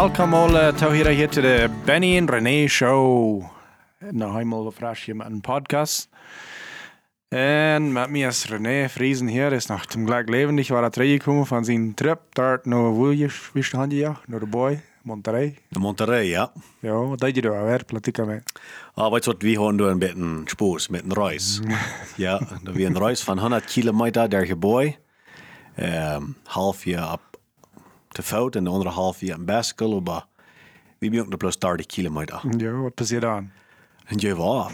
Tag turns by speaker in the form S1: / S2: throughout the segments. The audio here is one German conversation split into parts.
S1: Welkom alle til hier, hier til de Benny and René Show. Nå helemaal fresh hier met een podcast. En met mij is René Friesen hier, is nog zum Glück lebendig, war er teruggekomen van zijn trip dort naar Woeljes, wist je ja, naar de boy, Monterrey.
S2: De Monterrey, ja.
S1: Ja, wat deed je daar weer? Platica mee.
S2: Ah, du, wir haben da ein bisschen Spaß mit dem Reis. ja, da wir ein Reis von 100 Kilometer der Gebäude, ähm, half Jahr ab te fout en de andere half jaar een bicycle, aber wir mögen plus 30 Kilometer.
S1: Ja, wat passiert dan?
S2: En je war.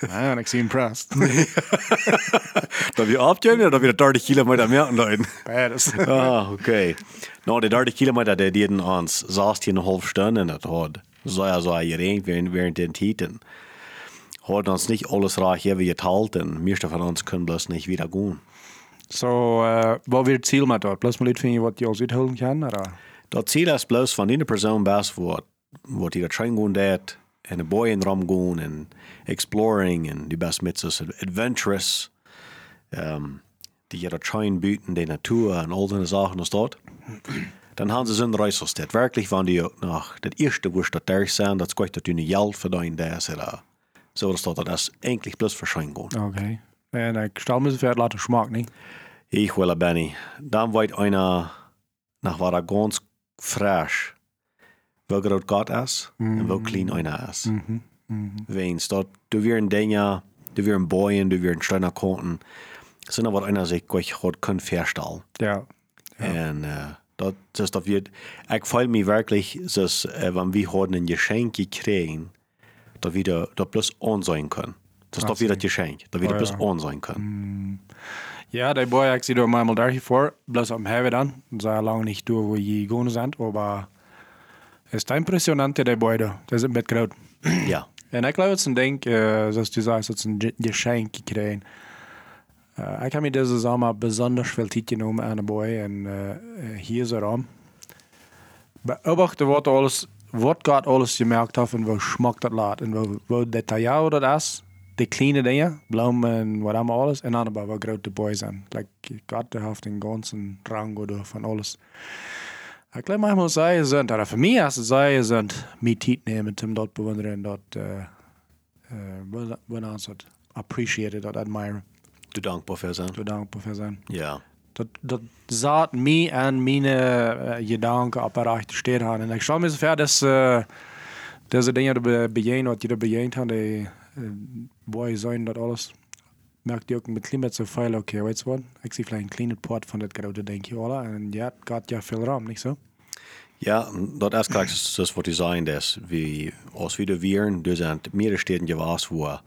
S1: Ja, en ik zie impressed.
S2: da wir abgehen oder wieder 30 Kilometer mehr anleiten?
S1: Beides.
S2: ah, okay. Nou, de 30 Kilometer, die deden ons 16,5 Stunden en dat had zo ja zo geregend während, während den Titen. Hat uns nicht alles reich wie geteilt und meeste von uns können bloß nicht wieder gehen.
S1: So, uh, wat weer het ziel met dat? Plus maar liet vind je wat je als uithouden kan, oder?
S2: Dat Ziel ist bloß von einer Person best, wat, wat die da train gehen dat, en een boy in rum gehen, en exploring, en die best mit so adventurous, um, die jeder train bieten, die Natur und all diese Sachen als dort. Dann haben sie so ein Reisested. Wirklich waren die auch nach, das erste, wo ich dort da sind, das gleich dort eine Geld verdienen, der ist, oder, so das dort, das ist eigentlich bloß für Schein gehen.
S1: Okay. En ik stel me zover laten smaak, niet?
S2: Ich will Benny. Dann weit einer nach war er ganz frisch. Wo groot Gott ist und wo clean einer ist. Weens dat du weer een Dinge, du weer een Boyen, du weer een Steiner Konten. Sind aber einer sich gleich hat können verstellen.
S1: Ja.
S2: En uh, dat is dat wir, ich freue mich wirklich, dass, äh, wenn wir heute ein Geschenk kriegen, dass wir da, da plus on sein können. Das ist das Geschenk, dass wir da
S1: Oh,
S2: plus
S1: ja.
S2: on sein können.
S1: Ja, die boy, zie er eenmaal daar voor. Bloß am hebben dan. Zo lang niet door wo je gegaan zijn, maar het is impressionant, die boy da. Dat is een beetje groot.
S2: Ja.
S1: En ik geloof het een ding, uh, zoals du sagst, ze een ge- geschenk gekregen. Uh, ik heb me deze zomer besonders veel tijd genomen aan de boy uh, hier zo ram. Beobachten wat alles, wat gaat alles gemerkt heeft en hoe smaakt dat laat en hoe, hoe detail dat is. De kleine dingen, bloemen en wat allemaal alles. En dan aber wat grote boys zijn. Like, God, de heeft een ganzen rang oder van alles. Ik geloof manchmal zij zijn, oder für mich ist es zij zijn, mij tijd nemen, om dat bewonderen, dat, uh, uh, wil ons dat appreciëren, dat admiren.
S2: Du dankbar für sein.
S1: Zo dankbaar voor zijn.
S2: Ja.
S1: Dat, dat zat mij en mijn uh, gedanken op erachter staan hebben. En ik stel me ver, dat uh, deze dingen be, bejeen, wat je er bejeend had, die uh, boy zijn, dat alles. Merkt ook met klimaat zo veel, oké, weet je wat? Ik zie vielleicht een kleine part van dat grote, denk je, oder? En ja, gaat ja veel ruim, niet zo?
S2: Ja, dat is gleich das, was sagen, dass wie aus wieder Viren, du sind mehrere Städten gewas, wo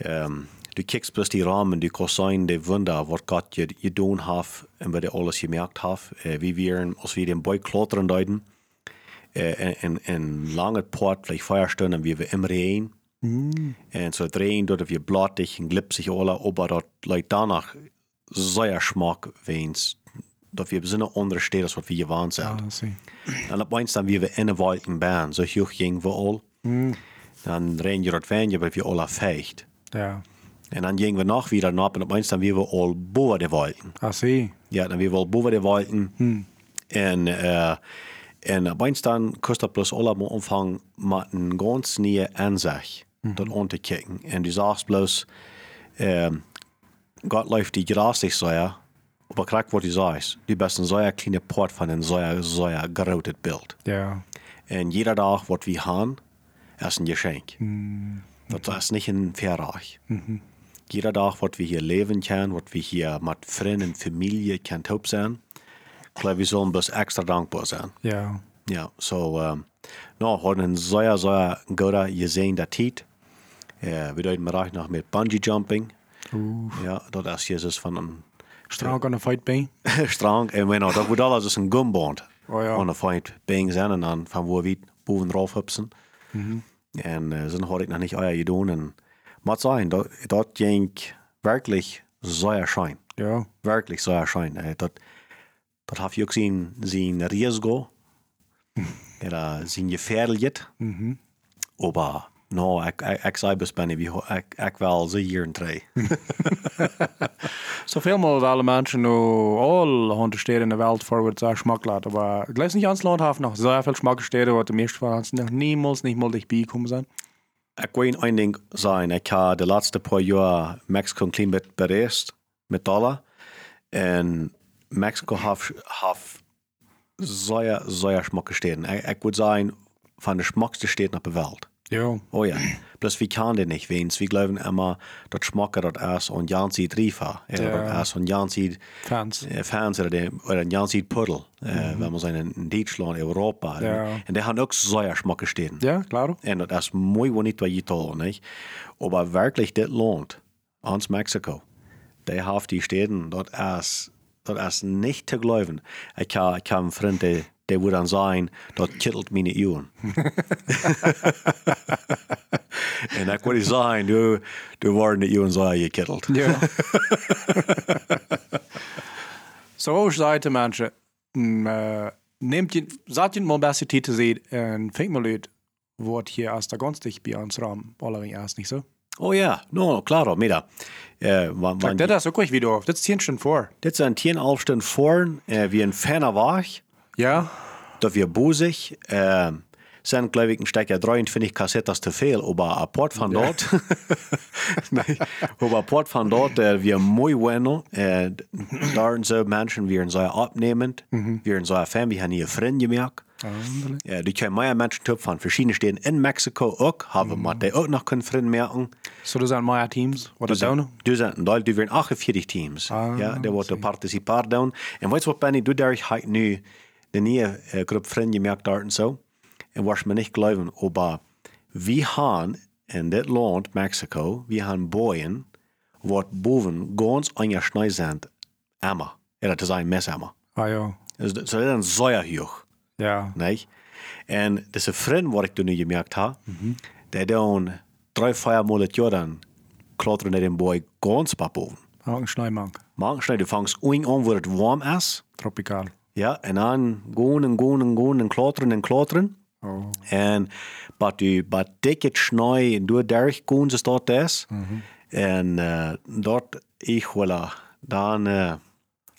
S2: ähm, du kickst bloß die Rahmen, du kannst sein, die Wunder, was Gott je, je doen hat und was alles gemerkt hat, wie wir, als wir den Boy klottern deuten, äh, in, in lange Port, vielleicht Feierstunden, wie wir im Regen, und so drehen, dort wir blattig und glipsig alle, aber dort, like danach, sehr Schmack, wenn's, dat wir besinnen andere Städte, als wir gewohnt sind.
S1: Ja, zie.
S2: En op eens dan weer we in een wolken baan, zo hoog gingen we al. Dan ren je dat wijnje, waar we al afveegt.
S1: Ja,
S2: En dan gingen we nog weer naar en op eens dan weer we al boven de wolken.
S1: I see.
S2: Ja, dan weer we al boven de wolken. En, uh, en op eens dan kost dat plus allemaal omvang met een ganz nieuwe aanzicht. Dat om te kijken. En du sagst bloß, ähm, Gott läuft die so, ja. Aber was du sagst, du bist ein so ein kleiner Port von ein, so ein gerautet Bild.
S1: Ja,
S2: En jeder dag wat we gaan, is een geschenk. Dat is niet een verraag. Jeder dag wat we hier leven kunnen, wat we hier met vrienden en familie kunnen top zijn, geloof we zullen best extra dankbaar zijn.
S1: ja.
S2: Ja, so, um, no, we hadden een zeer, zeer goede gezien Uh, we deden maar nog met bungee jumping. Ja, dat is Jezus van een
S1: Strong on a fight been.
S2: strang. En we nou, dat wordt alles als een gumband.
S1: Oh ja.
S2: aan de fight bang zijn en dan van waar we boven drauf hupsen. En uh, zo had ik nog niet euer. En moet zijn, dat, dat ging wirklich sehr schön.
S1: Ja,
S2: Wirklich sehr schön. Uh, dat, dat heb je ook zien, zien risiko. Oder zien gefährdet. Aber Nou, ik, ik, ik zei best ben wie ik, ik wel ze hier en drie.
S1: So viel mal alle Menschen noch all hundert Städte in der Welt vorwärts sehr Schmack lassen. Aber ich glaube nicht ans Land haben noch sehr viel Schmackstädte, wo die meisten von uns noch niemals nicht mal dich beikommen sind.
S2: Ik wil een ding zijn. Ik heb de laatste paar jaar Mexico een klein beetje bereisd met dollar. En Mexico heeft, heeft zeer, zeer smakke steden. Ik, ik wil zeggen, van de smakste steden op de wereld.
S1: Ja.
S2: Oh ja. Plus wir kennen den nicht wenigstens. Wir glauben immer, das Schmacke dort erst und Jansid Riefer. Oder
S1: Ja.
S2: erst und Jansid
S1: Fans.
S2: äh, Fans oder, den, oder ein Jansid Puddel. Äh, wenn man sagen, in Deutschland, Europa.
S1: Ja.
S2: Und die haben auch sehr Schmacke stehen.
S1: Ja, klar.
S2: En dat is mooi wat niet wat je toll, nicht? Aber wirklich, das lohnt. Ans Mexiko. Die haben die Städten, das ist, das ist nicht zu glauben. Ich habe, ich habe einen Freund, der, der würde dann sagen, das kittelt meine Ohren. en ich würde sagen, du, du waren die Ohren so gekittelt.
S1: Ja. so Menschen, mm, äh, nehmt ihr, sagt ihr mal besser Titel seht, und fängt mal Leute, wird hier erst da günstig bei uns Raum, allerdings erst nicht so.
S2: Oh ja, no, claro, mira. Äh, wann, wann,
S1: Das ist auch gleich wieder auf, das ziehen schon vor.
S2: das sind 10 Stunden vor, äh, wie ein Ferner war.
S1: Ja,
S2: dat wir bozig. Äh, zijn geloof ik een stukje 23 cassettes te veel, aber apart van dat, nee, aber apart van dat, äh, wir mooi wennen, äh, daar zo mensen weer zo opnemend, weer zo fan, wir haben hier vrienden gemerkt. Ja, die können mehr Menschen top von verschiedenen Städten in Mexiko auch, haben wir die auch noch können Freunde merken.
S1: so das sind meine Teams, oder so.
S2: Du zijn een deel, die werden 48 teams. ja, die worden participeren doen. En weet je wat, Benny, du daar? Halt nu de nieuwe uh, groep vrienden gemerkt daar en zo. En was me niet geloven, aber we gaan in dit land, Mexico, we gaan boeien, wat boven ganz aan je snij zijn, emmer. Ja, dat is een mes emmer.
S1: Ah ja,
S2: dat is een zeer hoog.
S1: ja.
S2: Nee? En deze vriend wat ik toen nu gemerkt heb, die doen drie, vier Mal het jaar dan klauteren naar den boy ganz paar boven.
S1: Auch ein Schneimank.
S2: Manchmal du fängst an, wo es warm ist,
S1: Tropikal.
S2: Ja, und dann gehen und gehen und gehen und klautern und klautern.
S1: Oh.
S2: En wat u wat dikke snij door derg gaan ze dat is. En uh, dat ik wel dan uh,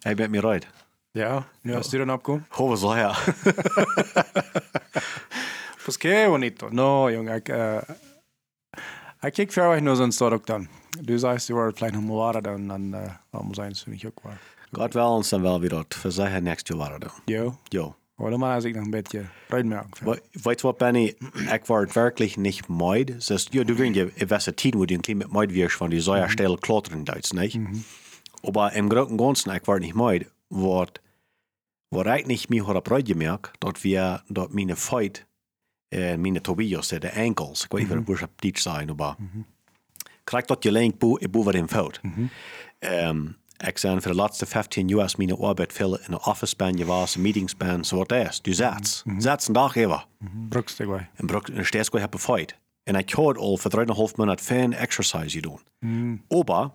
S2: ik ben mir right.
S1: Ja, nu hast du dann abgekommen.
S2: Hoeveel zo ja.
S1: Qué bonito. No, Junge, ich, äh, ich kick für euch nur so ein Stock dann. Du sagst, du warst vielleicht noch mal dann, dann äh, warum sein es für mich auch war.
S2: Gott wel ons dan wel weer dat. We zeggen next jaar waren.
S1: Jo,
S2: Jo.
S1: oder mal als ich noch ein bisschen mehr.
S2: We- Weet je wat, Benny? Ik word wirklich nicht müde. Dus, ja, du willst ja in welcher Zeit, wo du ein bisschen müde wirst von die schnell klottern Deutsch, nicht? Aber im Großen und Ganzen, ich word nicht. Wat, wat ik nicht mehr habe Freude gemerkt, dass wir, dort meine Fight, äh, meine Tobias, die Ankles, ich weiß nicht, wie das auf Deutsch sein, aber, krijg dat je lenk boven bo in fout. Um, ik zijn voor de laatste 15 jaar mijn arbeid veel in een office ben geweest, meetings ben, zo wat is. Du zet, zet een dag even.
S1: Brückst du gleich.
S2: En brok en steeds heb fight. En ik had al voor 3,5 minuten fan exercise gedaan. Aber,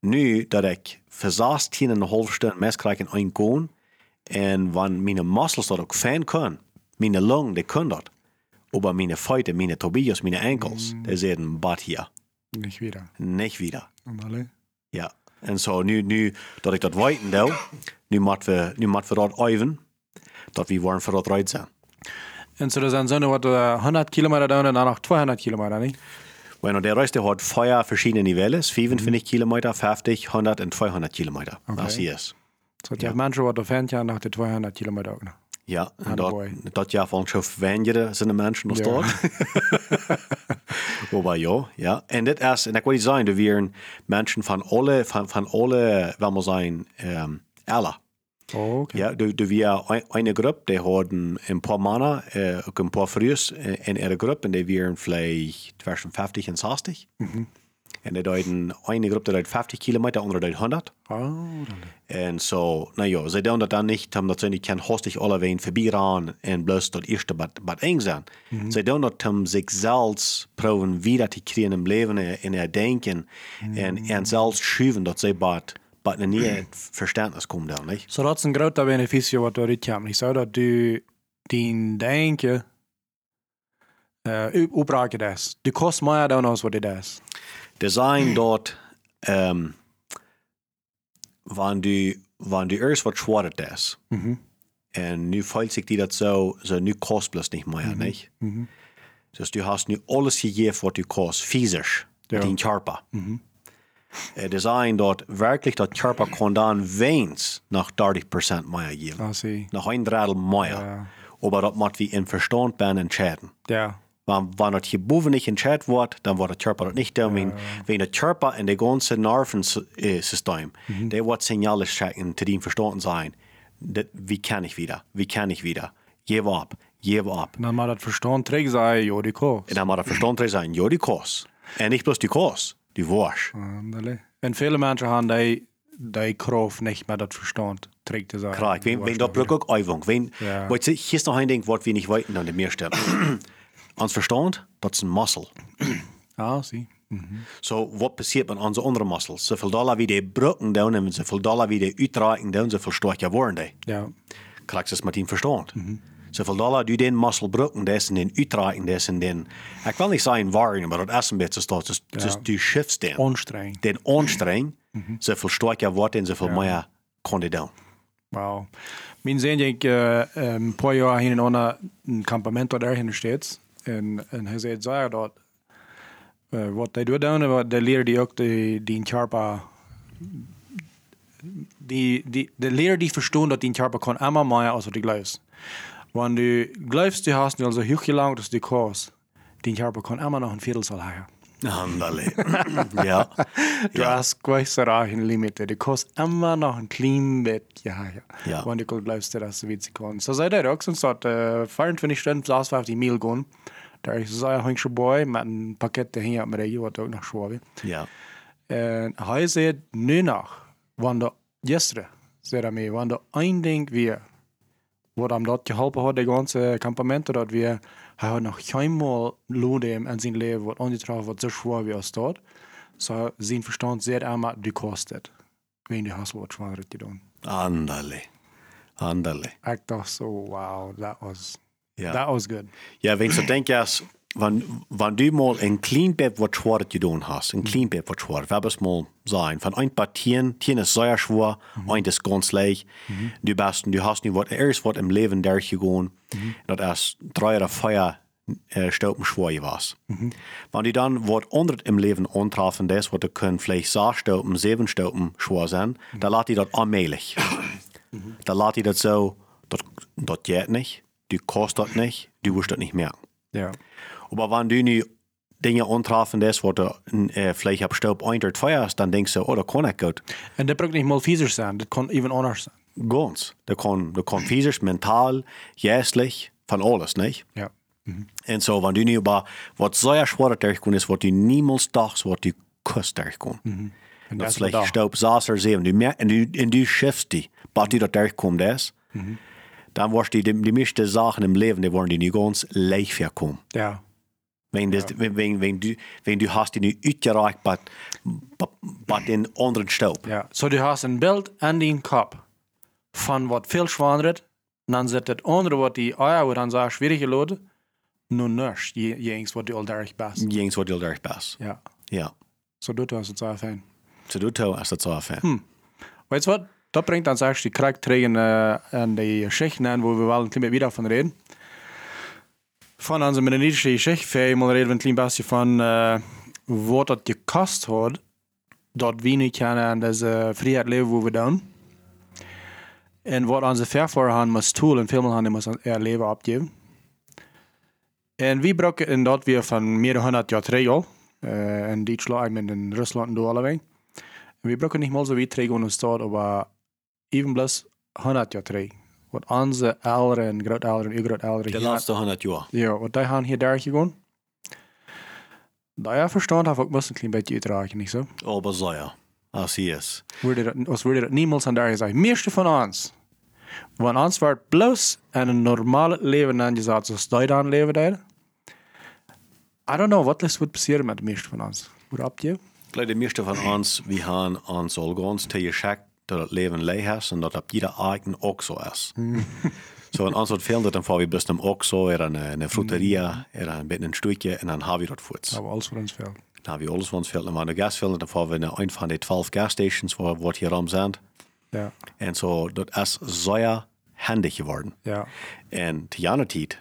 S2: nu dat ik voor 16,5 stunden mes krijg in een koon, en wanneer mijn muscles dat ook fan kunnen, mijn lungen, die kunnen dat. Aber meine Feute, meine Tobias, meine Ankles, die zijn bad hier.
S1: Nicht wieder.
S2: Nicht wieder.
S1: Und alle?
S2: Ja. En zo nu, nu dat ik dat weten doe, nu moeten we, nu moeten we dat oefen, dat we waren voor dat rijden zijn.
S1: So, das sind so wat äh, 100 Kilometer da und dann noch 200 Kilometer, nicht?
S2: Bueno, der Reis, der hat vier verschiedene Nivelles, 55 Kilometer, 50, 100 und 200 Kilometer. Das hier ist.
S1: So, die ja. manche wat fährt ja nach den 200 Kilometer auch noch.
S2: Ja, en dat, dat ja van zo weinere zijn de mensen nog
S1: Ja.
S2: dort. Aber ja, ja. En dit is, en ik wil zeggen, er waren mensen van alle, van, van alle, wel maar zijn, um, alle.
S1: Oh, okay.
S2: Ja, du, du wir ein- eine Gruppe, die hatten ein paar Männer, äh, auch ein paar Frühs in ihrer Gruppe, und die waren vielleicht zwischen 50 und 60. Und die hatten eine Gruppe, die hat 50 Kilometer, andere die hat 100.
S1: Oh, dann.
S2: Und so, naja, sie tun das dann nicht, haben das nicht, kann hostig alle wen vorbeiran und bloß das erste Bad, Bad eng sein. Sie tun das, um sich selbst proben, wie das die kriegen im Leben, in ihr Denken, und, und selbst schieben, dass sie bad, bad in ihr Verständnis kommen, dann, nicht?
S1: Så dat is een groot beneficio wat du. Ik zou dat du din denken Uh, opbraken das. Du kost meer dan als wat dit is.
S2: Design dort, ähm, wann du, wann du erst was schwartet das.
S1: Mhm.
S2: Und nu fühlt sich die das so, so nu kost bloß nicht mehr, nicht? Dus du hast nu alles gegeben, was du kost, physisch,
S1: Ja.
S2: den Körper. Äh, Design dort wirklich, das Körper kann dann wenigstens nach 30% mehr geben.
S1: Ah.
S2: Nach ein Drittel mehr.
S1: Ja.
S2: Aber das muss wie in Verstand entscheiden.
S1: Ja.
S2: Wenn, wenn das hier boven nicht entscheidet wird, dann wird der Körper das nicht tun. Wenn, wenn der Körper in der ganzen Nervensystem, der wird Signale schicken, zu dem Verstand sein, dat, wie kann ich wieder, wie kann ich wieder, gib ab, gib ab.
S1: En dan moet het verstand terug zijn, joh, die.
S2: Und dann muss der Verstand drin sein, ja, die Kurs. Und nicht bloß die Kurs, die Wurst.
S1: Andale. En vele mensen gaan die, die kracht niet met het verstand terug te zijn.
S2: Klar, wenn, wenn da auch Übung, wenn,
S1: Ja.
S2: weißt du, hier ist noch ein Ding, was wir nicht weiten an der Meerstelle. Ans Verstand, das ist ein Muskel.
S1: Ah, zie.
S2: So, wat passiert met onze andere muscles? Zoveel dollar wie die brücken doen en zoveel dollar wie die uitreiken doen, zoveel sterker worden die.
S1: Ja.
S2: Krijg je met die verstand. Zoveel dollar du den muskel brücken, des en den uitreiken, des en den. Ik wil niet zeggen waren, maar dat is een beetje staat. Dus, dus du schiffst den.
S1: Anstrengend.
S2: Den anstreng, zoveel sterker wordt en zoveel meer kan die doen.
S1: Wow. Mijn zin ik uh, een paar jaar heen en onder een kampement dat daarin steeds. En, en zei dat uh, wat hij doet wat de leer die ook die, die Charpa die, die, de leer die verstaan dat die Charpa kan immer meer als die geloofst. Want du geloofst, du hast nu al zo heel gelang dat die kost, die Charpa kan immer nog een viertel zal hebben.
S2: Andale. ja.
S1: Du
S2: Ja.
S1: hast größere ein Limit. Du kannst immer noch ein klein bisschen ja, ja.
S2: Ja.
S1: Wenn du gut bleibst, dass du witzig kannst. So sei der auch, sonst hat äh, 24 Stunden saß auf die Meal gehen. Da ist so ein schon boy mit einem Paket dahin mit der was auch noch schwabe.
S2: Ja.
S1: Und er sagt, nu noch, wenn der gestern, sagt er mir, wenn der ein Ding wir, was ihm dort geholfen hat, der ganze Kampament, dort wir, er hat noch keinmal Lode in seinem Leben, was angetroffen wird, so schwer wie er dort. Så sin förstånd ser Emma du kostet. Vem du har svårt svaret till dem.
S2: Andale. Andale.
S1: Jag dachte so, wow, that was,
S2: Ja.
S1: that was good.
S2: Ja, wenn du denkst, wenn, wenn du mal ein Cleanbett was schwarzes getan hast, ein Cleanbett was schwarz, wir es mal sein, von ein paar Tieren, Tieren ist sehr schwer, ein ist ganz leicht, du bist, du hast nicht was, erst was im Leben durchgegangen, das erst drei oder vier äh, Stunden schwer war. Wenn du dann was. Anderes im Leben antreffen, das, was du können vielleicht sechs Stunden, sieben Stunden schwer sein, dann lässt die das allmählich. Dann lässt die das so, das, geht nicht, du das nicht, du wirst das nicht merken.
S1: Ja.
S2: Aber wenn du nu Dinge antreffen, das, was du äh, vielleicht ab Staub eintert feierst, dann denkst du, oh, das kann ich gut.
S1: En dat brukar nicht mal physisch sein, das kann even anders sein.
S2: Ganz. Das kann, das kann physisch, mental, geistlich, von alles, nicht?
S1: Ja.
S2: Und so, wenn du nu über was sehr schwer durchkommst, ist, was du niemals dachtest, was du kannst durchkommen. Dat is
S1: is
S2: vielleicht
S1: da.
S2: Staub, Saas zeven. Du merkst, en du, en du schiffst die, bis du da durchkommst, das, dann wirst du die, die meisten Sachen im Leben, die wollen die nicht ganz leicht verkommen.
S1: Ja.
S2: Wenn, das, wenn, wenn, wenn, du, wenn du hast die nu uitgereikt bij, bij, den anderen Staub.
S1: Ja. So du hast ein Bild an den Kopf von was viel schwaneret, und dann zit het andere wat die Eier, dann so schwierige Leute, nur nichts, jengs wat du all derich best.
S2: Jens wordt heel erg best.
S1: Ja.
S2: Ja.
S1: So du hast es so fein.
S2: Zo doet hij als dat zo af.
S1: Weißt du was? Das bringt uns eigentlich die äh, an die Geschichten an, wo wir wollen ein bisschen wieder davon reden. Von unserer medizinischen Geschichte, vielleicht mal reden wir ein klein bisschen von, äh, was das gekostet hat, dort wenig können an diese Freiheit leben, wo wir dann. Und was unsere Verfahrer haben, muss tun und vielmal haben, muss ihr Leben abgeben. Und wir brauchen in dort wir von mehreren hundert Jahren Träger, äh, in Deutschland, in Russland und allebei. Wir brauchen nicht mal so wie Träger uns dort, aber even bloß 100 Jahre Träger. Was unsere Eltern, Großeltern, Urgroßeltern
S2: De
S1: hier
S2: laatste 100 jaar.
S1: ja, wat die gaan hier daar gegaan. Dat verstand heb ik best een klein beetje uiteraard, niet zo?
S2: Aber so ja. Als hij is.
S1: Als wurde dat niemals aan daar gezegd. Meeste van ons. Want ons wordt bloos en een normale leven aangezet zoals die dan leven daar. I don't know, wat is wat passeren met de meeste van ons? Hoe op je?
S2: Ik de meeste van ons, we gaan ons al ganz tegen dat het leven leeg is en dat op ieder eigen ook zo is. Zo in ons soort veel dan voor we best een ook zo, er een, een fruiteria, er een beetje een stukje en dan hebben we dat voets.
S1: Aber alles voor ons veel.
S2: Dan hebben we alles van ons veld. En we de gasvelden, dan voor we naar een van die 12 gasstations waar wat hier om zijn.
S1: Ja,
S2: En zo, dat is zeer handig geworden.
S1: ja,
S2: En te jaren tijd,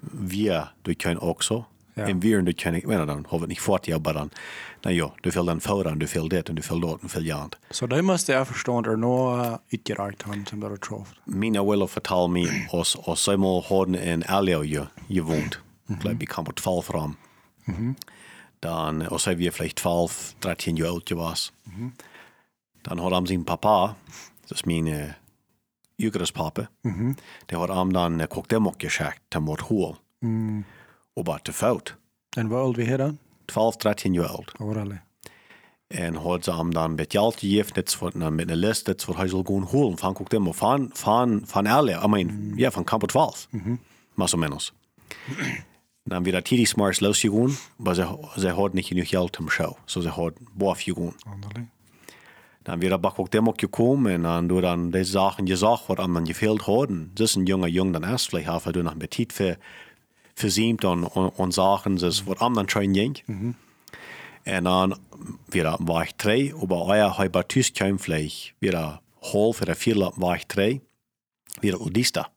S2: wir, du können auch so.
S1: Ja.
S2: En wir, du können, wenn dann, haben wir nicht fort, ja, aber dann, na ja, du viel dann föran, du viel det, und du viel dort, und viel jant.
S1: Så det måste jag förstå er nå utgereikt han som det har troft.
S2: Mina will fortelle mig, oss, oss einmal haben in Alio ju, gewohnt. Ich glaube, ich kam på 12 fram. Dann, och så är vi vielleicht 12, 13 Jahre alt gewesen. Dann hat han sin pappa, das ist min äh, yngres pappa, der hat han dann äh, kokt dem och geschickt, till mot hål. Och bara till fot.
S1: En vad old vi här dan?
S2: 12, 13 Jahre alt.
S1: Overal.
S2: En hat sie ihm dann mit Geld gegeben, jetzt von, mit einer Liste, jetzt von Heisel gehen holen. Von guckt immer, von, von, von alle, I mean, ja, von Campo 12. Más o menos. Dann wieder die Smarts losgegangen, aber sie, sie hat nicht genug Geld zum Show. So sie hat Boaf gegangen.
S1: Anderlig.
S2: Dann wieder guckt immer gekommen und dann du dann die Sachen gesagt, was einem dann gefehlt hat. Und das ist ein junger Jung dann erst vielleicht weil du noch mit Zeit für, sie und, und, und Sachen, das, was einem dann schon ging. En dan weer war ich drei, aber euer halber Tisch kam vielleicht wieder hol für der vier war ich drei, wieder Odista.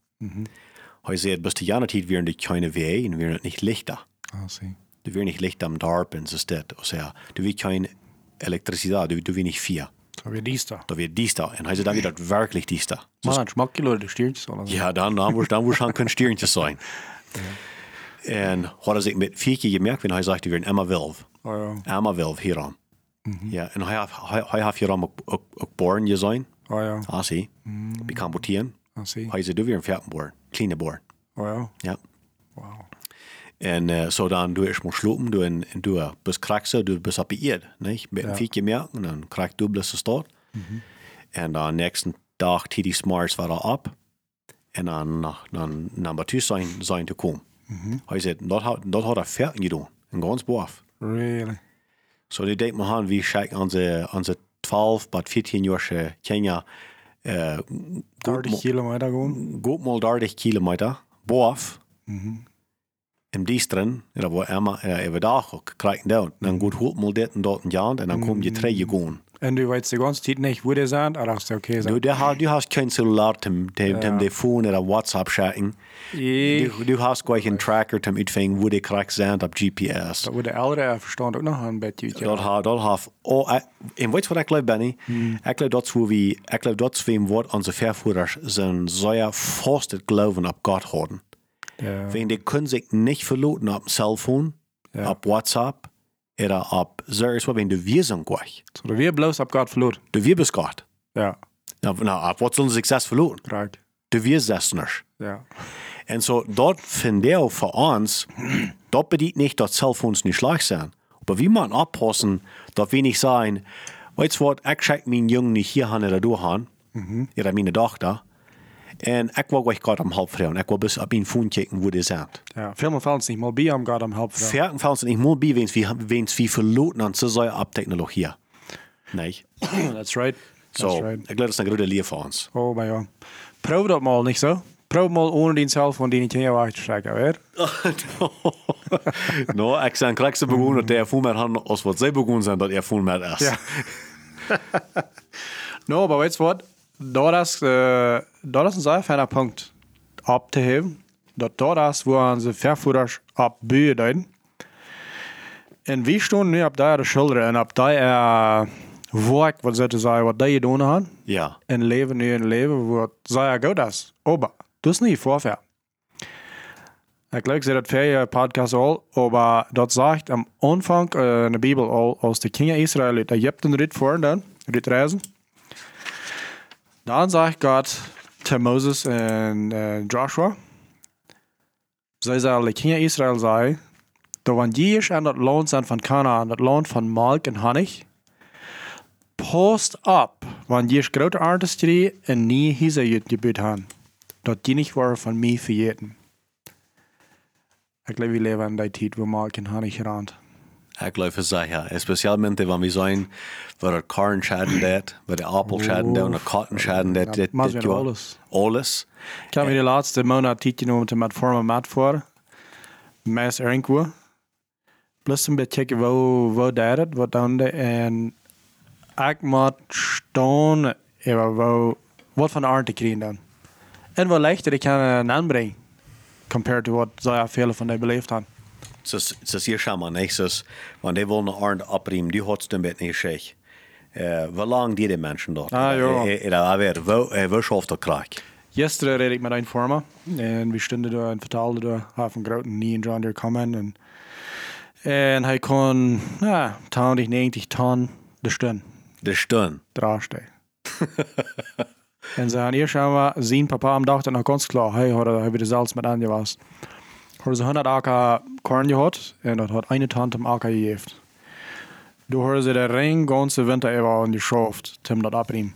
S2: Hij zei, bis die jaren tijd weer keine weh en weer niet lichter.
S1: Ah, zie.
S2: Du weer niet licht am dorp en zo stedt. Och säga, du weer keine elektriciteit, du, du weer niet vier.
S1: Så vi dies da.
S2: Da wird dies da. Und hij zei, dan wird das wirklich dies da.
S1: Man, jo det styrt sånn.
S2: Ja, dann, dann, muss, dann muss han können Stierntje sein. En hat er sich mit vier keer gemerkt, wenn er sagt, wir in Emma Wilv.
S1: Ja, ja.
S2: Emma Wilv hieran. Ja, en hij heeft hij heeft hieran ook, ook, ook zijn.
S1: Ja.
S2: Ah, zie. Bij Cambodien.
S1: Ah, zie.
S2: Hij zei, du weer een veertenboren. Kleine boren.
S1: Ja, ja.
S2: Ja.
S1: Wow.
S2: En uh, so dan doe ich mal slopen, du en du bist krakse, du bist appiiert, nicht? Mit
S1: Ja.
S2: Viech gemerkt, und dann krak du bist es dort. En dan nächsten Tag die Smarts war er ab. En dan, nach- dan, dan bij thuis zijn, zijn te komen. Hij zei, dat, had- dat had hij fertig gedaan. Een ganz boaf.
S1: Really?
S2: So die denkt man an, wie schaut onze, onze 12 bis 14 Jahre Kenia, äh, gut,
S1: 30
S2: mal,
S1: kilometer gewoon?
S2: gut mal 30 Kilometer, boaf. Im Diestren, ja, wo Emma, äh, über da auch kriegen dort. Dann gut holt mal dort und dort und ja, und dann kommen die drei gehen.
S1: En du weet de ganze tijd niet wo die zijn, oder ist das okay?
S2: Du, der, hat- du hast kein Cellular zum, zum,
S1: Ja.
S2: zum Telefon oder WhatsApp schatten.
S1: Ich,
S2: Du, du hast gleich einen Tracker zum Utfängen, wo die kriegt sind auf GPS.
S1: dat wordt de ouderen verstand ook nog een beetje uit.
S2: Dat ha, dat ha, oh, eh, en weet je wat ik geloof, Benny? Ik geloof dat zo wie, ik geloof dat zo wie wat onze vervoerders zijn zeer vast het geloven op God houden.
S1: Ja.
S2: Wenn die können sich nicht verloten auf dem Cellphone,
S1: Ja.
S2: auf WhatsApp, auf so etwas, wenn du wir sind gleich.
S1: Så det wir bloß ab Gott verloren.
S2: Du wir bist Gott.
S1: Ja,
S2: auf was sollen sie sich das verloten?
S1: right.
S2: Du wir das nicht.
S1: Ja.
S2: En so, dort finde ich auch für uns, dort bedient nicht, dass Cellphones nicht schlecht sind. Aber wie man aufpassen, dass wir nicht sagen, weißt du was, ich schaue meinen Jungen nicht hier hin oder da hin, oder meine Tochter, und ich war gleich gerade am halb frei und ich war bis auf ihn Phone kicken, wo die sind.
S1: Ja, veel es nicht mal bei am Gott am Halb.
S2: Ferken fallen sie nicht mal bei, wenn es wie, wie verloten an so sehr ab Technologie. Nicht?
S1: That's right. That's
S2: So,
S1: right.
S2: ich glaube, das ist eine gute Lehre für uns.
S1: Oh, maar ja. Probeer dat mal niet zo. Probeer mal ohne Cellphone die niet in jou achterstrekken, weer.
S2: no, ik zijn krijgste begonnen dat hij voel met han als wat zij begonnen zijn, dat hij voel met is.
S1: Ja. no, aber weißt du was? Da das, äh, da das ein sehr feiner Punkt abzuheben, dass da das, wo unsere Verführer abbühen, und wie stehen nu ab da de Schilder en ab da er werk, wat ze te zeggen, wat die doen gaan,
S2: Ja.
S1: en leven nu een leven wat zij goed is. Aber, das ist nicht vorher. Ich glaube, ich sehe das für Podcast all, aber das sagt am Anfang äh, in der Bibel all, als die Kinder Israel uit Ägypten rit vor dann, rit reisen. Dann sagt Gott zu Moses und äh, Joshua, sagen, die Kinder Israel sei, da wann ist an das Land sind von Kanaan, das Land von Malk und Honig, post ab, wann die grote Artistrie en nie hieser jut gebeut haben, dat die nicht waren von mir verjeten. Ich glaube, wir leben in der Zeit, wo Malk und Honig rannt.
S2: Ik geloof het zeggen. Specialmente wanneer we zijn, waar er karren schaden deed, waar de appel schaden deed, en de cotton schaden deed.
S1: Ja, maar weer alles.
S2: Alles.
S1: Ik heb me de laatste maand tijdje genomen te met vormen met voor. Meest irgendwo. Plus een beetje kijken wat, wat deed het, wat dan de. En ik moet staan over wat, wat van de aard te krijgen dan. En wat lichter ik kan aanbrengen. Compared to wat zij veel van die beleefd hebben.
S2: Så, sier sjaman, ikke? Så, men det var noe annet opprim, du har ikke skjekk. Uh, hvor lang er mennesken da?
S1: Jo.
S2: Er er det jeg vet, hvor er så ofte krakk?
S1: Gisteren reed ik met een firma en we stonden daar en vertelde daar haar van grote nie en John der komen en en hij kon ja 20 90 ton de stun
S2: De stund.
S1: draagste. en ze hadden eerst maar zien papa am dag dan nog ganz klar hij had hij de zelfs met Anja Hadden ze 100 AK korn gehad en dat had eine ton am AK gegeven. Du hadden ze de ring ganze winter even aan die schoft tim dat abriem.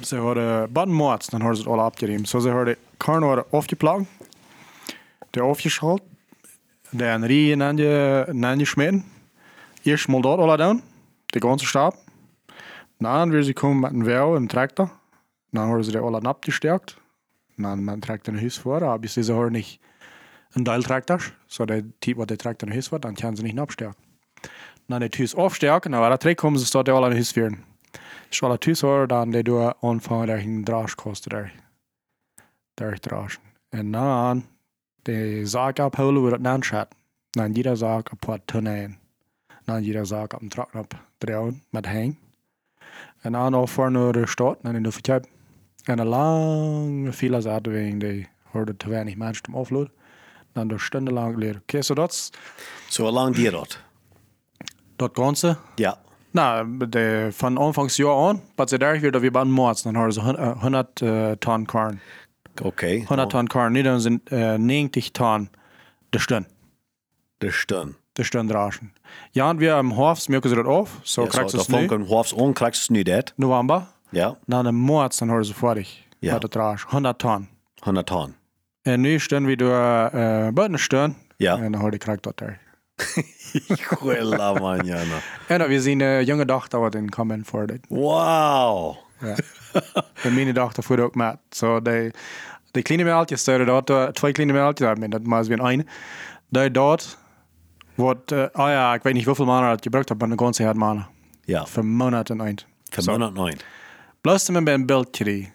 S1: Ze hadden button moats, dan hadden ze het al abgeriemen. So ze hadden korn hadden afgeplakt, de afgeschalt, de een rie in je smeden. Eerst mal dat al doen, de ganze stab. Dan weer ze komen met een wel en tractor. Dan hadden ze de al abgestärkt. Dan met een tractor naar huis voor, aber ze ze hadden niet een Teiltraktor, so der Typ, wat de tractor naar huis wordt, dan kan ze niet abstärken. Dan het huis afstärken, nou, dat komen ze staat al aan huis vieren. Als alle thuis hoor, dan de door aanvangen daar een draagkosten daar. Daar dragen. En dan de zaak ophouden waar het dan schat. Dan jeder zaak op wat tonnen. Dan jeder zaak op een tractor op draaien met hang. En dan al voor naar de stad en in de verkoop. En een lange file zaten we in die hoorde te weinig mensen om afloaden. Dan door stundenlang leren. Oké, so dat
S2: hvor lang er dat?
S1: dat ganze.
S2: Ja.
S1: Nou, de, van aanvangsjaar aan, wat ze daar weer dat we bij maats, dan hadden ze hun- eh, 100 eh, ton korn.
S2: Oké.
S1: 100 ton korn, nu dan zijn eh, 90 ton de stun.
S2: De stund.
S1: De stun dragen. Ja, en we am Hof smelken ze dat af, zo
S2: Ja,
S1: krijgt ze
S2: da
S1: het nu,
S2: funker hoofs on krijgt ze nu dat.
S1: november.
S2: Ja.
S1: Na de maats, dan hadden ze fertig.
S2: Ja.
S1: Met het dragen, 100 ton.
S2: 100 ton.
S1: En nu stun we door uh, buiten stun.
S2: Ja.
S1: En hoorde ik krijgt dat daar.
S2: Quella manjana.
S1: En zien een jonge dochter wat in komen voor dit.
S2: Wow.
S1: Ja. en mijn dochter voert ook met. Zo, de, de kleine meldjes, daar dat, uh, twee kleine meldjes, I mean, dat maar weer een. Die dat, wat, uh, oh ja, ik weet niet hoeveel maanden dat gebruikt heb, maar de ganze had maanden.
S2: Ja.
S1: Voor maanden eind.
S2: Voor
S1: Zo.
S2: mannen nooit.
S1: Bloos me bij een beeld kreeg,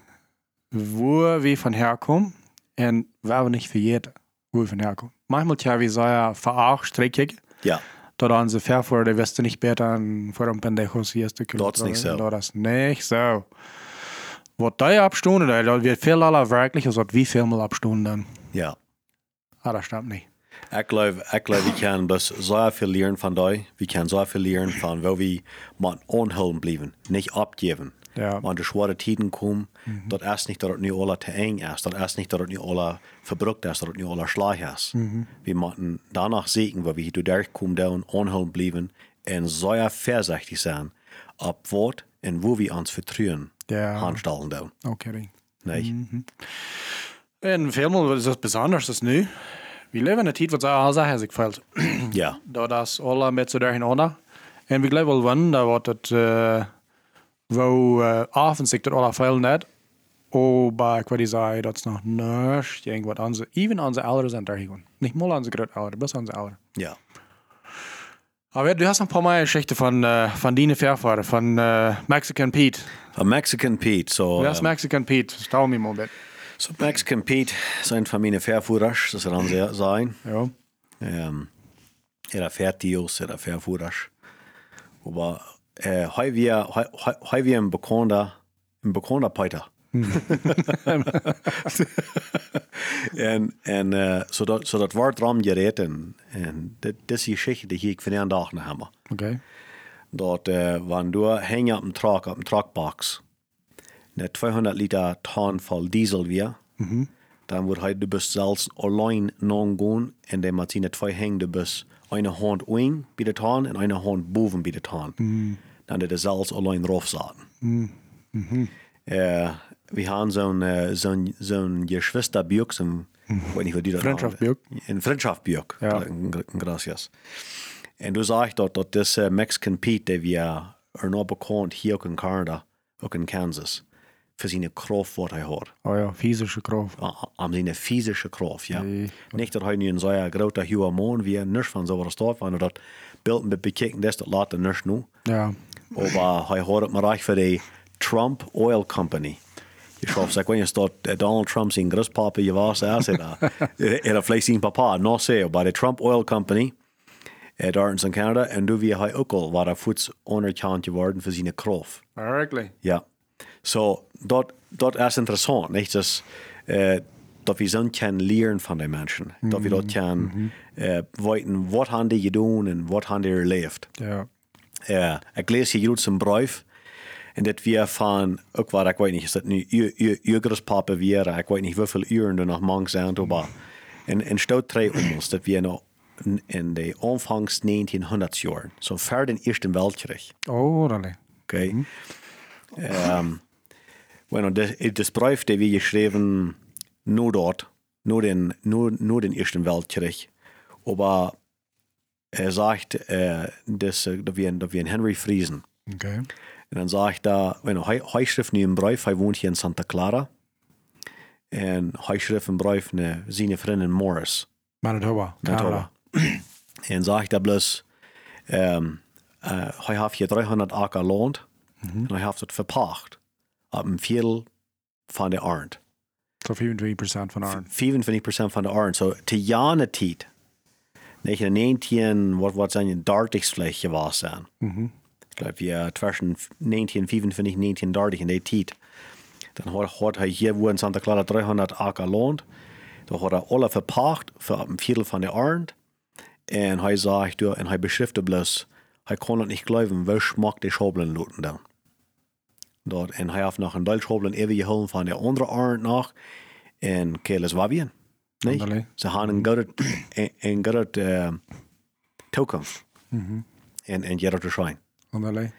S1: wo we van herkomen en we niet vergeten, wo we van herkomen. Manchmal ja, we sagen, veracht, streekje.
S2: Ja.
S1: Da haben sie fair vor, die wissen nicht besser, vor dem Pendejos hier ist der
S2: Dort ist nicht so.
S1: Da ist nicht so. Was da abstunden, da da wird viel aller wirklich, als wat wie viel mal abstunden dann.
S2: Ja.
S1: Ah, das stimmt nicht.
S2: Ik geloof, ik geloof, we kunnen best zo veel leren van die. We kunnen zo veel leren van waar we moeten onhullen blijven. Niet opgeven.
S1: Ja.
S2: Want de zware tijden komen, dat is niet dat het nu alle te eng is. Dat is niet dat het nu alle verbruikt is, dat het nu alle slag is. We moeten danach zien waar we door komen down, onhullen blijven en zo voorzichtig zijn op wat en wo we ons vertrouwen
S1: Ja.
S2: aanstellen doen.
S1: Okay.
S2: Nee?
S1: En veel is dat besonders als nu. We leven in een tijd wat zo al zeggen, ik veld.
S2: Ja.
S1: Dat is alle met z'n daarin onder. En we geloven wel van, dat het, uh, avonds ik dat alle veel net. Oh, maar ik weet niet zeggen, dat is nog niks. Irgendwas onze, even onze ouders zijn daar gewoon. Niet mal onze grootouders, bis onze ouders.
S2: Ja.
S1: Aber du hast ein paar Mal Geschichte von, äh, von Dine Fairfahrer, von äh, Mexican Pete.
S2: Van Mexican Pete. So,
S1: Wer ist
S2: ähm,
S1: Mexican Pete? Stau mir mal ein bisschen.
S2: So Mexican Pete zijn mijn vervoerders, dat ze dan ze- zijn.
S1: Ja.
S2: Um, era fertios, era vervoerders. Maar uh, hij hij- hij- hij weer een bekende, een bekende Peter. en en uh, so, dat, so dat wordt erom gereed en, en dit, dit is die geschichte die ik van een dag naar hebben.
S1: Okay.
S2: Dat uh, wanneer du hängen op een truck, op een truckbox, net 200 liter ton vol diesel weer, dan wordt hij de bus zelfs alleen non gaan en dan moet hij net twee hängen de bus een hand in bij de en een hand boven bij de ton. Dan dat er zelfs alleen rof zaten. Uh, we hebben zo'n uh, zo'n zo'n Geschwisterbuik, zo'n, ik weet niet hoe die dat
S1: Freundschaftsbuik.
S2: Een vriendschapsbuik.
S1: Ja.
S2: Gracias. En du sagst dat, dat deze Mexican Pete, die we er nog bekend hier ook in Canada, ook in Kansas, voor zijn kracht wat hij had.
S1: Oh ja, physische Kraft.
S2: Am zijn physische kracht, ja.
S1: Nee.
S2: Niet dat hij nu een zo'n grote huwe man wie een nurse van zo'n staat, want dat beeld met bekijken, dat is dat later nurse nu.
S1: Ja.
S2: Aber hij had het maar echt voor de Trump Oil Company. Je schaf zeg, wanneer staat eh, Donald Trump zijn grootpapa, je was er, zei dat. Er vlees zijn papa, no sé, bij de Trump Oil Company, eh, daar in Canada, en toen wie hij ook al, waar hij voets onderkant geworden voor zijn kracht.
S1: Wirklich?
S2: Ja. So, dat, dat is interessant, niet? Dus, uh, dat we zo kunnen leren van die mensen. Dat we dat kunnen uh, weten, wat hebben die gedaan en wat hebben die erleefd.
S1: Ja.
S2: Ja, ik lees hier goed zijn brief. En dat we van, ook waar, ik weet niet, is dat nu uw papa weer, ik weet niet hoeveel uren er nog mang zijn, maar en, en stout twee om ons, dat we nog in de aanvangs 1900 jaar, zo ver den Eerste Weltkrieg.
S1: Oh, really?
S2: Okay. Ähm, bueno, das, das Brief, der wir geschrieben, nur dort, nur den, nur, nur den Ersten Weltkrieg. Aber er sagt, äh, dass, äh, dass, wir, dass wir in Henry Friesen.
S1: Okay.
S2: Und dann sagt er, bueno, hij, hij schrift nu een brief, hij woont hier in Santa Clara. En hij schrift een brief naar zijn vriendin Morris.
S1: Manitoba.
S2: Manitoba. En sagt er bloß, ähm, äh, hij heeft hier 300 Acker Land en hij heeft het verpacht op een viertel van de Arend.
S1: So 25% von Arn.
S2: 25% van de Arend. So, te jane tijd, 19, wat, wat zijn je, 30 vielleicht gewas zijn. Ik geloof, ja, tussen 1925 1930 in die tijd. Dan had, had hij hier wo in Santa Clara 300 Acker Land. Dan had hij alle verpacht voor een viertel van de Arend. En hij sagt, ja, en hij beschrifte bloß, hij kon het niet geloven, wie schmeckt die Schobeln looten dan. Dort, en hij heeft nog een Duits Schobeln even gehouden van de andere Arend nog. En Keles war bien. Nee?
S1: Wonderlijk.
S2: Ze hadden een goede, een, goede uh, toekomst. En, en jeder te zijn.
S1: Wunderlich.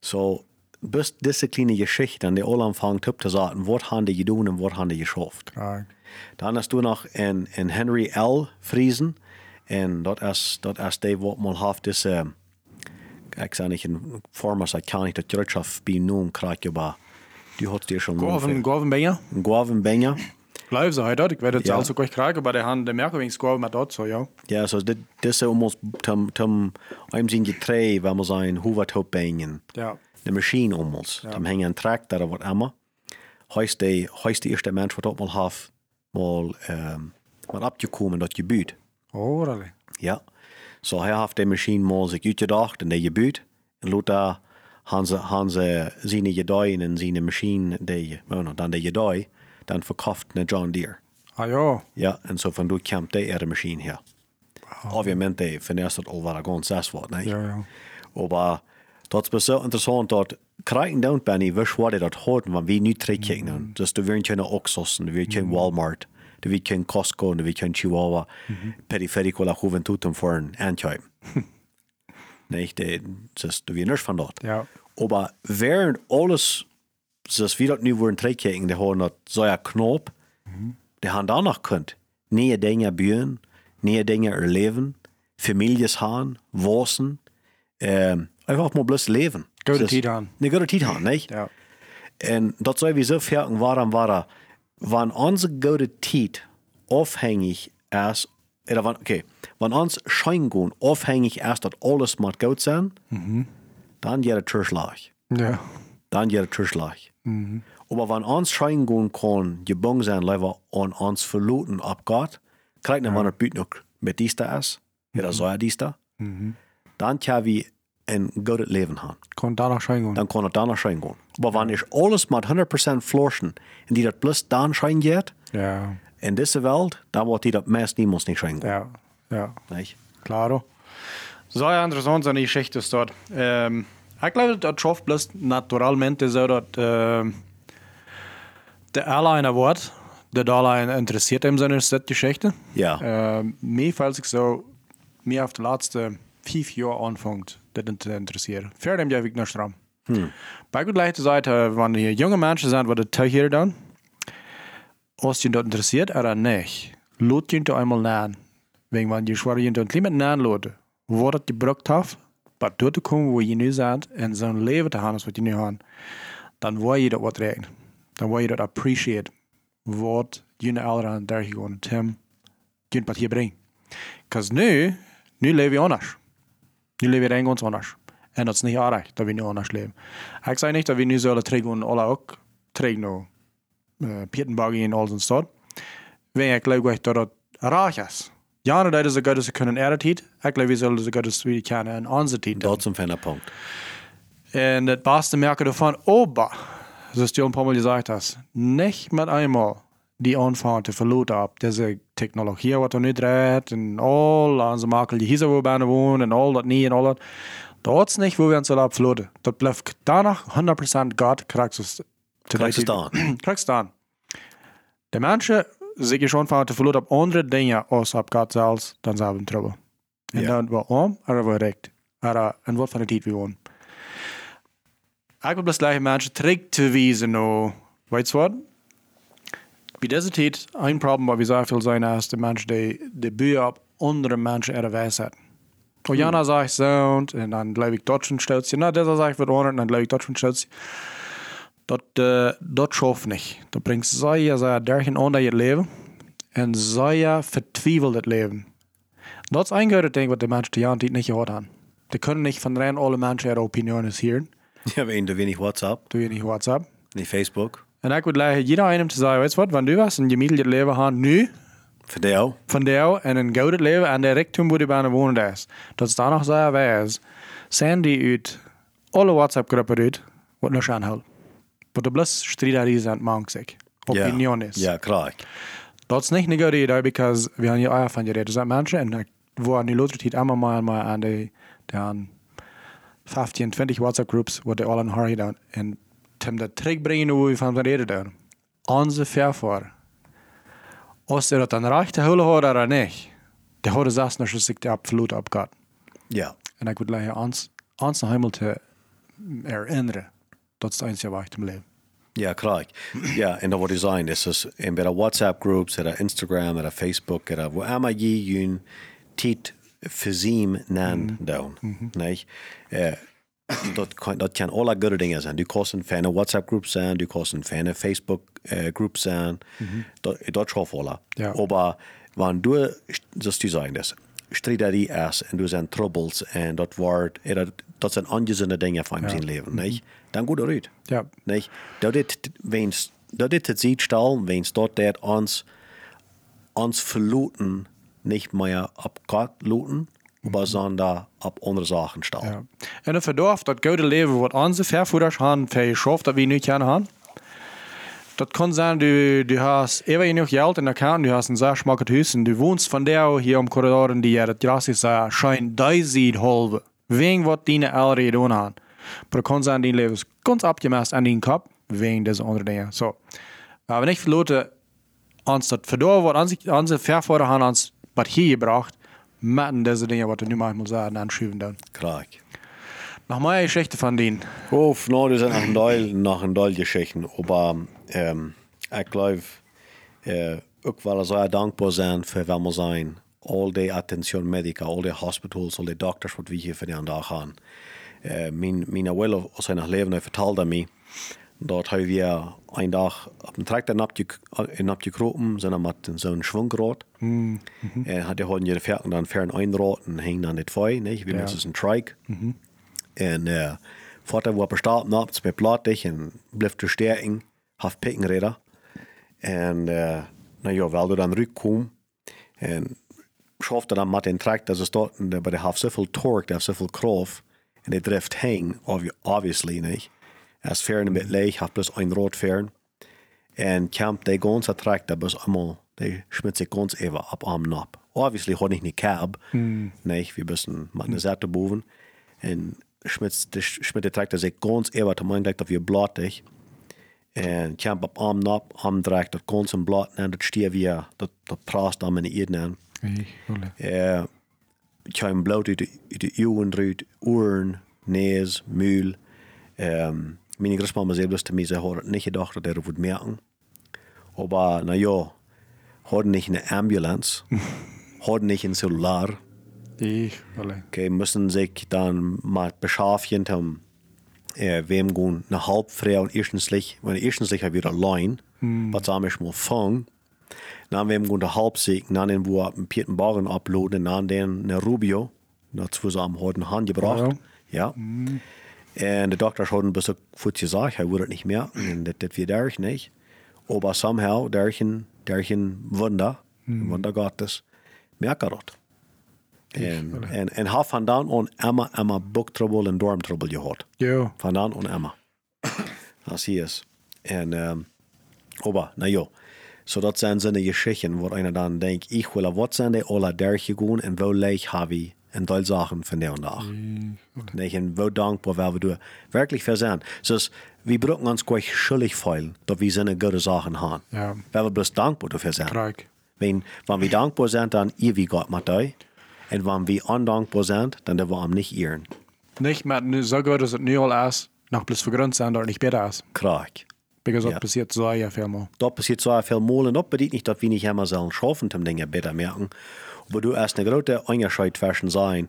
S2: So, bis diese kleine Geschichte, an der alle anfangen zu sagen, was haben die getan und was haben die geschafft.
S1: Klar.
S2: Dann hast du noch in, in Henry L. Friesen, und dort ist, dort ist der, was mal hat, diese, ich sage nicht in Form, als ich der Wirtschaft bin nun, kriegt aber, die hat dir schon
S1: Gorven Benja.
S2: Guaven Benja.
S1: Blijf dort. Ik weet het
S2: Ja.
S1: zelfs ook echt krijgen, maar de hand de merkewings Gorven met dat zo, ja.
S2: Ja, so, dit, dit is almost, tam, tam, einem sind getrei, wenn man sagen, Huvert Hopbengen.
S1: Ja.
S2: de machine almost. Dan hing een tractor wat immer. Heist de, heist de eerste mens wat ook mal haf, mal, um, mal abgekomen dat je buurt.
S1: Oh, really?
S2: Ja. So hij heeft de machine mal zich uitgedacht en de je buurt. En laat daar han ze, han ze zijn gedei en zijn machine, de, well, dan de gedei, dan verkauft naar John Deere.
S1: Ah ja.
S2: Ja, en zo van doet kamp de er machine her. Obviamente, de finnes dat al waar gewoon zes wordt, nee?
S1: Ja, ja.
S2: Aber dat is zo interessant dat krijgen dan ben je wist wat dat hoort, want wie nu terugkijken dan. Dus er weer geen Oxos, er weer geen Walmart, er weer geen Costco, er weer geen Chihuahua, periferico la Juventud voor een Antje. nee, de, dus er weer niks van dat.
S1: Ja.
S2: Aber während alles, zoals we dat nu worden terugkijken, die hebben dat zo'n knop, die hebben danach kunt. Nieuwe dingen buren, nieuwe dingen erleven, families gaan, wosen, ähm, einfach mal bloß leben.
S1: Gute
S2: Das-
S1: Zeit haben.
S2: Eine gute Zeit haben, nicht?
S1: Ja.
S2: En dat zou we zo verken waarom waren, wann onze gute Zeit afhängig ist, oder wann, okay, wann ons Scheingun afhängig ist, dass alles mal gut sein, dann geht es Türschlag.
S1: Ja.
S2: Dann es Türschlag. Aber wenn uns Scheingun kann gebunden sein, lieber an uns verluten ab Gott, kriegt man, wenn er büt noch mit dies da ist, oder so dies da, dann kann wir ein gutes Leben haben.
S1: Kon daar nog zijn
S2: dann kann er da noch schein gehen. Aber wenn ich alles mit 100% florschen, und die das bloß dann schein geht,
S1: Ja.
S2: in dieser Welt, dann wird die das meist niemals nicht schein gehen.
S1: Ja. Ja.
S2: Nicht?
S1: Claro. Zo ja, interessant zijn die geschichten dort. Ähm, ik geloof dat schafft bloß naturalmente so, dass ähm, der Airliner wordt, der Airliner interessiert hem zijn Geschichte.
S2: Ja.
S1: Ähm, mir fällt sich so, mir auf die letzten fünf Jahre anfängt, das zu interessieren. Für dem ja ich noch stramm. Bei gut leichter Seite, wenn hier junge Menschen sind, die das hier dann, als ihnen das interessiert oder nicht, lot ihnen einmal nähen. Wegen wenn die schwer ihnen das Klima nähen loten, wat het gebruikt heeft, maar door te komen waar je nu bent en zo'n leven te hebben als wat je nu hebt, dan wil je dat wat rekenen. Dan wil je dat appreciate wat je ouderen daar gewoon Tim, je wat hier brengt. Because nu, nu leven we anders. Leven we eigenlijk anders. En dat is niet aardig dat we nu anders leven. Ik zei niet dat we nu zullen terug alle ook terug naar uh, Pietenbaggy en al zijn stad. Wij ik geloof dat dat raar is. Ja, dat is zo goed als ze kunnen eerder tijd. Ik geloof we zullen zo goed als we kunnen in onze tijd.
S2: Dat is een fijne punt.
S1: En het beste merken ervan, oba, zoals du ein paar Mal gesagt hast, nicht mit einmal die anfangen te verloten op deze technologie wat er nu draait en al onze makel die hier bijna wonen en al dat niet en al dat. Dat is niet waar we ons op verloten. Dat blijft danach 100% God krijgt es
S2: Krijgt het staan.
S1: krijgt staan. De mensen zich schon van te verloten op andere dingen als op God zelfs, dan zijn we in trouble. En
S2: Ja.
S1: dan we om, en we recht. En en wat van de tijd we wonen. Ik wil blijven mensen terug te wijzen naar, weet je wat? Bij deze tijd, een probleem wat we zo veel zijn als de mensen die buur op andere mensen er wijs zetten. Oh, Jana sagt so, en dan geloof ik dat een steltje. Nou, deze zegt wat anders, en dan geloof ik dat een steltje. Dat, uh, dat schafft niet. Dat brengt zeer, zeer dergen aan dat je leven. En zeer vertwijfelt het leven. Dat is een grote ding wat de mensen die aan niet gehoord hebben. Die kunnen niet van rein alle mensen ihre Opinionen hier.
S2: Ja, we hebben wenig WhatsApp,
S1: je niet WhatsApp.
S2: niet Facebook.
S1: En ik wil leggen jeder einem te zeggen, weet je wat, wanneer du was een gemiddeld leven gaan nu,
S2: Voor jou.
S1: van jou en een gouden leven en direct toen waar je bijna wonen is. Dat is dan nog zeer wijs. Zijn die uit alle WhatsApp-groepen uit, wat nog aanhoudt. Wat de plus strijd is aan het zeg. Opinion is.
S2: Ja, klar.
S1: Dat is niet een goede idee, because we hebben hier ook van geredet. Er zijn mensen, en ik word nu later tijd allemaal maar, maar aan de, de aan 15, 20 WhatsApp-groeps, wat die alle een haar gedaan. En om dat terugbrengen hoe we van reden doen. Onze vervoer. Als ze dat dan recht te houden houden of niet, die houden zelfs nog als ik de absoluut opgaat.
S2: Ja.
S1: En ik wil zeggen, ons, ons nog eenmaal te herinneren. Dat is het enige waar ik te leven.
S2: Ja, klar. Ja, en dan wordt design. Dus is in bij de WhatsApp groups, eller Instagram, eller Facebook, eller wo immer je jun tit voorzien nan doen. Nee. Dat, kan, dat kan alle goede dingen zijn. Du kan een fijne WhatsApp groep zijn, du kan een fijne Facebook eh, groep zijn. Dat, dat schaf alle.
S1: Ja.
S2: Aber wanneer du, zoals du sagen, das, strijder die is en du zijn troubles en dat wordt, eh, dat, dat zijn ongezonde dingen van zijn leven. Nee. Dan goed eruit.
S1: Ja.
S2: Nee, dat dit, wens, dat dit het ziet stal, wens dat dat ons, ons verloten niet meer op Gott loten, maar sondern op andere Sachen stal.
S1: Ja. En dan verdorft dat gouden leven wat onze vervoerders hebben verschaft, dat we nu kunnen hebben. Dat kan zijn, du, du hast even genoeg geld in de account, du hast een zeer smakend huis en du woonst van daar hier om corridoren die er het gras is, uh, schijn duizend halve. Wegen wat die ouderen gedaan hebben. Maar het kan zijn, die leven is ganz abgemast aan die kop, wegen deze andere dingen. So. Maar we niet verloten, ons dat verdorven wat onze, onze vervoerders hebben ons wat hier gebracht, met deze dingen wat we nu manchmal sagen, anschuiven dan.
S2: Klar.
S1: Nog meer Geschichte von denen.
S2: Of, nou, dat zijn nog een deel, nog een deel geschichten. Maar ähm, ik geloof äh, ook wel zeer dankbaar zijn voor wat we zijn. Al die attention medica, al die hospitals, al die dokters wat we hier vandaag gaan. Äh, mijn, mijn abuelo, als hij nog leefde, vertelde mij dat hij weer een dag op een tractor napgekropen, zijn met zo'n schwungrad. Mm -hmm. En had hij gewoon je verken dan ver een rad en hing dan dit voor, nee, wie
S1: Ja.
S2: ja. een trike. En uh, vater was bestaat nachts met plattig en bleef de sterking, half pikkenredder. En uh, nou ja, wel door dan rug kwam. En schafte dan met een tractor, ze stond bij de half zoveel torque, half zoveel kracht. En die drift heen, obvi- obviously, niet. Als een beetje leeg, had plus een rood fern. En kamp de ganze tractor bis einmal, die schmidt sich ganz even ab am ab. Obviously ich nicht cab, nee, wir müssen mit einer Seite boven. En schmidt, de, schmidt de tractor sich ganz even, te mijn dat wir blattig. En kamp op arm nap, direct, dat ganze blad, en dat stier weer, dat, dat praat dan met de eden aan. Eh, ik heb hem bloot uit de, uit de ogen eruit, oren, neus, muil. Um, mijn grootmama zei dus te mij, ze had niet gedacht dat er would merken. Maar, nou ja, hadden niet een ambulance, hadden niet een cellular,
S1: Ich, alle.
S2: Okay, müssen sich dann mal beschaffen, um äh, wem gehen eine Halbfrau und erstenslich, wenn erstenslich wieder allein, was haben ich mal fangen. Dann wem gehen der Halbsieg, dann den wo einen Pieten Baren uploaden, dann den eine Rubio, dazu so am Hand gebracht. Ja. Und der Doktor hat ein bisschen gut gesagt, er würde nicht mehr, und das, das wird dadurch nicht. Aber somehow, durch ein Wunder, ein Wunder Gottes, merkt er das. En, en, en har vandaan on Emma, Emma boektrouble en dormtrouble gehad.
S1: Ja,
S2: Vandaan on Emma. Das hier ist. En, um, aber, na ja. So dat zijn seine Geschichten, wo einer dann denkt, ich will wat zijn die alle derche gaan en wo leeg ich en deel Sachen von der und nach. Nee, en wo dankbar wer wir du wirklich versehen. So, wir brauchen uns gleich schuldig fühlen, dass wir seine gute Sachen haben.
S1: Ja.
S2: Wer wir bloß dankbar dafür sind.
S1: kijk.
S2: Wenn, wenn wir dankbar sind, dann ihr wie Gott mit euch. Und wenn wir undankbar sind, dann der wir nicht ihren.
S1: Nicht met nu zo goed als het nu al is, nog plus vergrond zijn dat het niet beter is.
S2: Krag.
S1: Because
S2: Ja.
S1: passiert zo ja veel meer.
S2: Da passiert zwar viel Mal und das bedeutet nicht, dass wir nicht immer sollen schaffen, um Dinge besser merken. Aber du hast eine große Unterschied zwischen sein,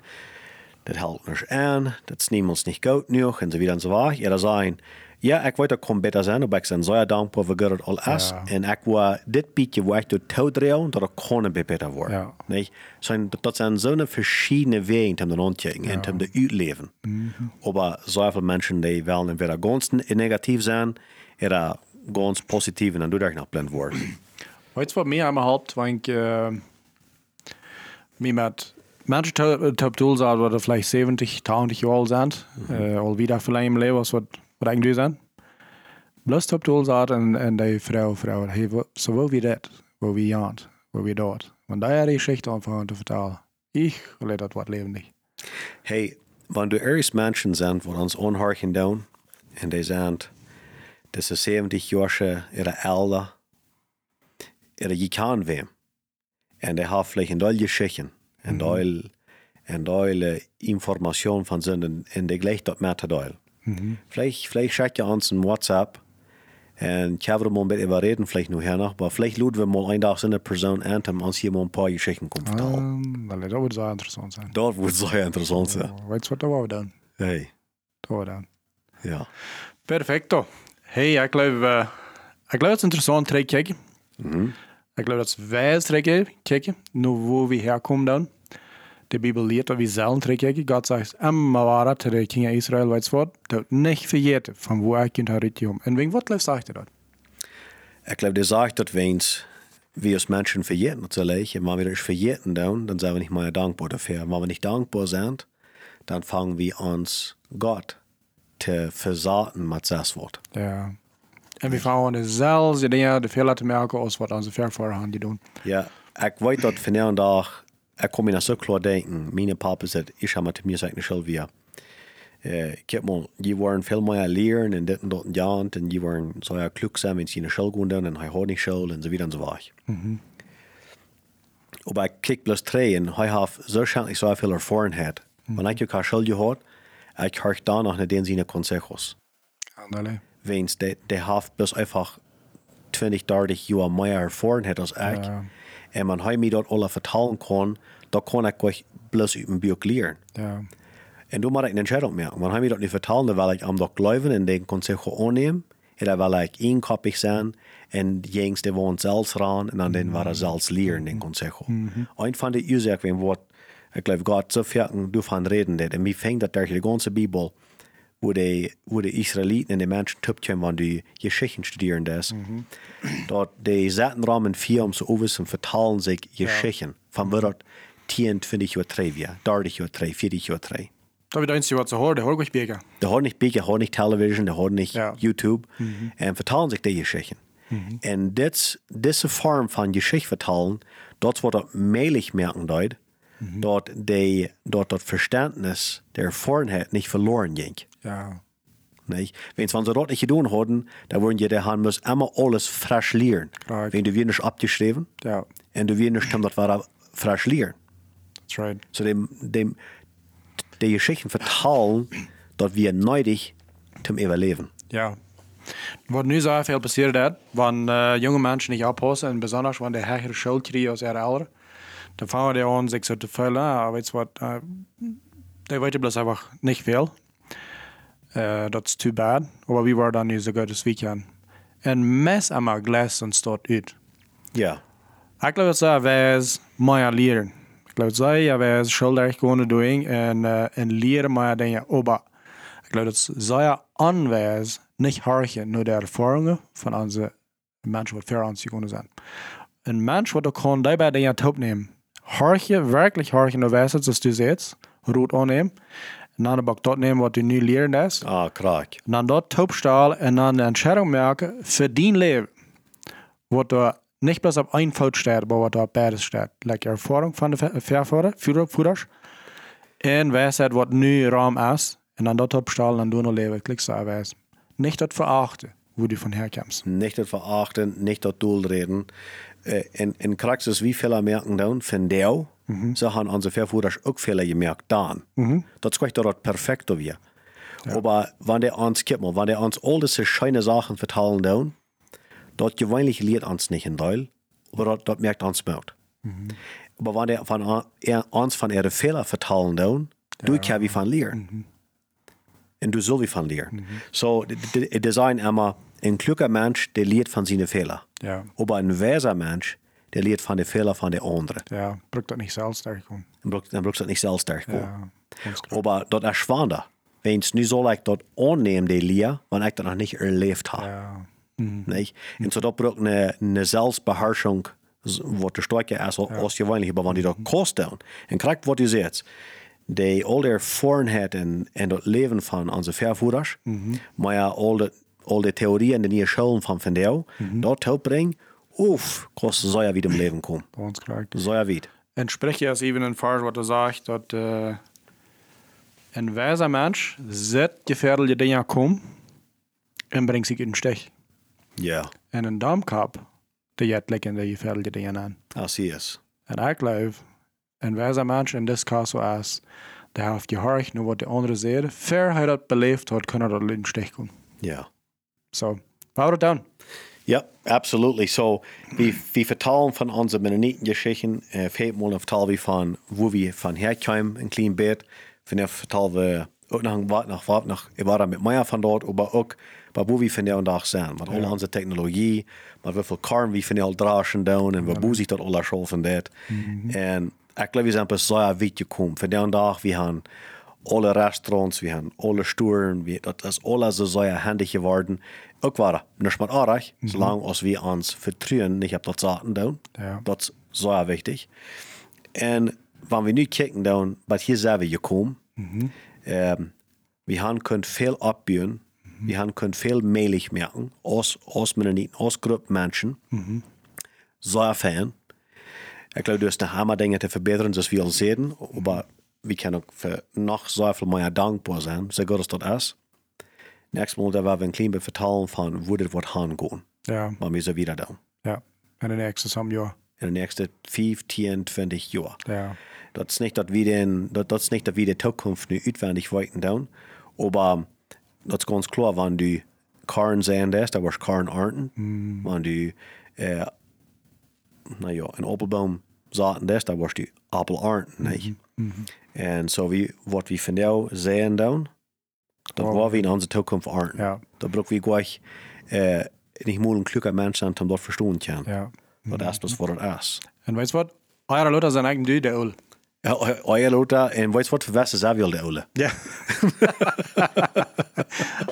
S2: das hält nicht an, das nimmt uns nicht gut genug und so weiter und so weiter. Oder sein, ja, ich wollte kommen besser sein, aber ich bin sehr dankbar für Gott all ist.
S1: Ja.
S2: Und ich war das bietje, wo ich dort drehen, dass er kann besser werden.
S1: Ja.
S2: Nicht? So, das sind so eine verschiedene Wege, um den Anzeigen und um das Utleben. Aber so viele Menschen, die wollen entweder ganz negativ sein, oder ganz positiv und dann dadurch noch blind worden.
S1: Weet je wat mij aan mijn helpt? Want ik uh, mij met mensen top doel zijn, wat er vielleicht 70, 80 jaar oud zijn, uh, al wie daar vielleicht im leven was, wat, wat eigenlijk zijn. Bloß top doel zijn en, en die vrouw, vrouw, hey, wo- zowel wie dat, wo wie jant, wo wie dort. Want daar is die Geschichte einfach aan te vertellen. Ik wil dat wat levendig.
S2: Hey, wenn du erst Menschen sind, die uns anhorchen doen, und die sind, das ist 70 Jahre ihre Älter, ihre je kan wem, und die haben vielleicht ein Teil Geschichten, ein Teil, ein Teil Information von sind, und die gleich dort mehr Teil. Vielleicht, vielleicht schickt ihr uns ein WhatsApp, und ich habe mal ein bisschen überreden, vielleicht nur hernach, aber vielleicht luden wir mal einen Tag so eine Person an, um uns hier mal ein paar Geschichten zu vertellen.
S1: Um, wel, dat wordt zo interessant zijn.
S2: Das wird sehr interessant sein.
S1: Weet je wat, dat wou we dan.
S2: Hey,
S1: Dat wou we dan.
S2: ja.
S1: Perfecto. Hey, geloof, uh, ik geloof dat het interessant terug kijken. Ik geloof dat het wijs kijken, nu wo we herkomen dan. De Bibel leert dat we zelf terugkijken. God zegt, immer waar te de King Israël weet wat, dat niet vergeten van wo ik kunt herutje En wegen wat leeft zegt hij dat?
S2: Ich glaube, der sagt, dass wenn wir als Menschen verjähren natürlich, wenn wir das verjähren dann, dann sind wir nicht mehr dankbar dafür. Wenn wir nicht dankbar sind, dann fangen wir uns Gott zu versaten mit das Wort.
S1: Ja. En we vrouwen dezelfde dingen, de veel laten merken als wat onze vervoeren die doen.
S2: Ja, ich weiß, dass von der Tag, ich komme mir so klar denken, meine Papa sagt, ich habe mit mir gesagt, nicht schon wir. Äh, ich hab mal, die waren viel mehr lernen und das und dort und ja, und die waren so ja klug sein, wenn sie in die Schule gehen dann, und ich hat nicht Schule und so weiter und so weiter. Aber ich kick bloß drei und ich habe so wahrscheinlich so viel Erfahrung. Wenn ich keine Schule gehabt, ich höre da noch nicht den seine Consejos.
S1: Anderlei.
S2: Wenn der, der hat bloß einfach 20, 30 Jahre mehr Erfahrung hat als ich.
S1: Ja.
S2: Und man hat mir dort alle vertellen kann, da kann ich gleich bloß über den Buch lernen.
S1: Ja.
S2: Und du machst eine Entscheidung mehr. Man hat mir dort nicht vertellen, da will ich am doch glauben und den Consejo annehmen. Oder will ich einkopig sein und Jungs, die wollen selbst ran und dann den war er selbst lernen, den Consejo. Ein von den Ursachen, wenn Wort, ich glaube, Gott so viel davon reden, und mir fängt das durch die ganze Bibel, wo die, wo die Israeliten und die Menschen tüpfen, wenn die Geschichten studieren das. Dort, die setzen Rahmen vier, um zu wissen, vertalen sich Geschichten. Von wo dort 10, 20 Jahre drei wir, 30 Jahre drei, 40 Jahre drei.
S1: Dat we het eens wat ze hoorden, hoor ik beken.
S2: De hoort niet Big, de hoort niet television, de hoort niet
S1: Ja.
S2: YouTube. En vertalen zich die Geschichten. En dit, deze vorm van Geschichte vertalen, dat wordt dat meilig merken deut, dat, die, dat dat Verständnis der Vornheit nicht verloren ging.
S1: Ja.
S2: Nicht? Wenn sie das nicht getan hätten, dann würden die der muss immer alles frisch lernen.
S1: Right.
S2: Wenn du wir nicht abgeschrieben,
S1: Ja.
S2: und du wir nicht, das war frisch lernen.
S1: That's right.
S2: So dem, dem, die Geschichten vertalen, dat wir neidig zum Überleben.
S1: Ja. Wat nu zo veel passeert dat, wanneer uh, jonge mensen niet oppassen, en besonders wanneer de hegere schuld krijgen als ihre ouderen, Vangen die aan zich zo te vullen. Ah, weet je wat, uh, die weten bloos einfach niet veel. Uh, dat is too bad. Maar we waren dan nu zo goed als weekend. En mes allemaal glas ontstaat uit.
S2: Ja.
S1: Ik geloof dat zij wijs meer leren. Ik geloof dat zij wijs schuldig kunnen doen en, uh, en leren meer dingen. Maar ik geloof dat zij aanwijs niet harken naar de ervaringen van onze mensen wat ver aan zich zijn. Een mens wat ook gewoon daarbij dingen te opnemen. Harken, werkelijk harken naar wijs, zoals du zegt, roet aannemen. En dan ook dat nemen wat u nu leren is.
S2: Ah, kraak.
S1: En dan dat topstalen en dan de entscheidung maken voor die leven. Wat er nicht bloß auf ein Fout steht, aber was auf beides steht. Like Erfahrung von der Verfahrer, Führers, und Weisheit, was nu Raum ist, und dann dort abstellen und du noch leben, klickst du weiß. Nicht das verachten, wo du von herkommst.
S2: Nicht das verachten, nicht das doelreden. Uh, en, en krachtens wie veel merken dan van jou, mm-hmm. ze gaan onze vervoerders ook veel gemerkt dan. Mm-hmm. Dat spreekt dat perfect weer. Ja. Aber wenn der uns, mal, wenn der uns all diese schöne Sachen vertalen dann, dort gewöhnlich leert uns nicht in Deil, aber dort, dort merkt uns Mut. Mhm. Aber wenn der von er, uns von ihre Fehler vertalen dann, ja. du kannst wie von lernen. Mhm. Und du sollst wie von lernen. Mhm. So, das ist ein immer, ein kluger Mensch, der lehrt von seinen Fehlern.
S1: Ja.
S2: Aber ein weiser Mensch, der lehrt von den Fehlern von den anderen.
S1: Ja, braucht das nicht selbst stark
S2: Dann braucht das nicht selbst stark ja, Aber dort ist spannender. Wenn es nu so leicht dort annehmen, die Lehr, wenn ich das noch nicht erlebt habe.
S1: Ja.
S2: Mhm. Nicht? Und so dort braucht eine, eine Selbstbeherrschung, wat de stärker ist, ja. als gewöhnlich, aber wenn die da kosten, und kriegt, was du siehst, die all der Vornheit in, in das Leben von unseren Verführers, mhm. maar ja, all die, all die Theorien, die neue Schulen von von der, mhm. dort helpen, uff, soll ja wieder im Leben kommen.
S1: Ganz klar.
S2: Ja wieder.
S1: Entspricht ja even ein Vers, was er sagt, dass äh, ein weiser Mensch sieht gefährliche Dinge kommen und bringt sich in den Stich.
S2: Ja.
S1: En een damkap, die jet lekker de gefährliche Dinge an.
S2: Así es.
S1: En ik geloof, en weiser Mensch in dit caso is, der heeft gehorcht naar wat de andere ver hij dat beleefd had, kunnen dat in den Stich kommen.
S2: Ja.
S1: So, it down.
S2: Ja, absolutely. So, wir, wir von unseren Mennoniten-Geschichten, äh, viermal vertalen wir von, wo wir von herkommen, ein kleines Bett. Von der vertalen wir auch nach, nach, nach, nach, ich war da mit Meier von dort, aber auch bei wo wir von der dag zijn. Met ja. al onze technologie, met hoeveel karm we van al dragen doen en hoe zich dat alles al van dat. En ik geloof, we zijn pas zo weit gekomen. Van der dag, we hebben alle restaurants, we hebben alle stoeren, we, dat is alles zo handig geworden. Niet maar aardig, mm -hmm. zolang als we ons vertrouwen niet op dat zaten doen.
S1: Ja.
S2: Dat is zo wichtig. En wanneer we nu kijken dan, wat hier zijn we gekomen, mm -hmm. um, we hebben kunnen veel opbouwen vi han kunnat fel möjligt merken, oss, oss mennoniten, oss grupp Menschen. Mhm. Så är fan. Jag tror det är hammer Dinge till förbättring som vi vill se den, aber vi kan också för nog så viel mer dankbar sein, så gott det är. Nästa mål, där var en klimbe förtalen från vad det vart han går.
S1: Ja.
S2: Man så vidare då.
S1: Ja. En den nästa samma år.
S2: En den nästa 15, 20 år.
S1: Ja.
S2: Das ist nicht, dass wir den, das ist nicht, dass wir die Zukunft nu utwendig weiten down, aber dat is ganz klar, wenn du Karren sehen lässt, da warst Karren ernten. Mm. Wenn du, äh, naja, ein Apfelbaum saaten lässt, da warst du Apfel ernten, nicht? Mm -hmm. Und so wie, was wir von dir sehen dann, das oh. war wie in unserer Zukunft ernten.
S1: Ja.
S2: Da brauchen wir gleich, äh, nicht mal ein kluger Mensch sein, um das verstehen können.
S1: Ja.
S2: Mm -hmm. Das ist das, was das ist.
S1: Und weißt du was? Eure Leute sind eigentlich die, der
S2: Ja, og jeg låter en weet wat voor Westen zij wilde Ole.
S1: Ja.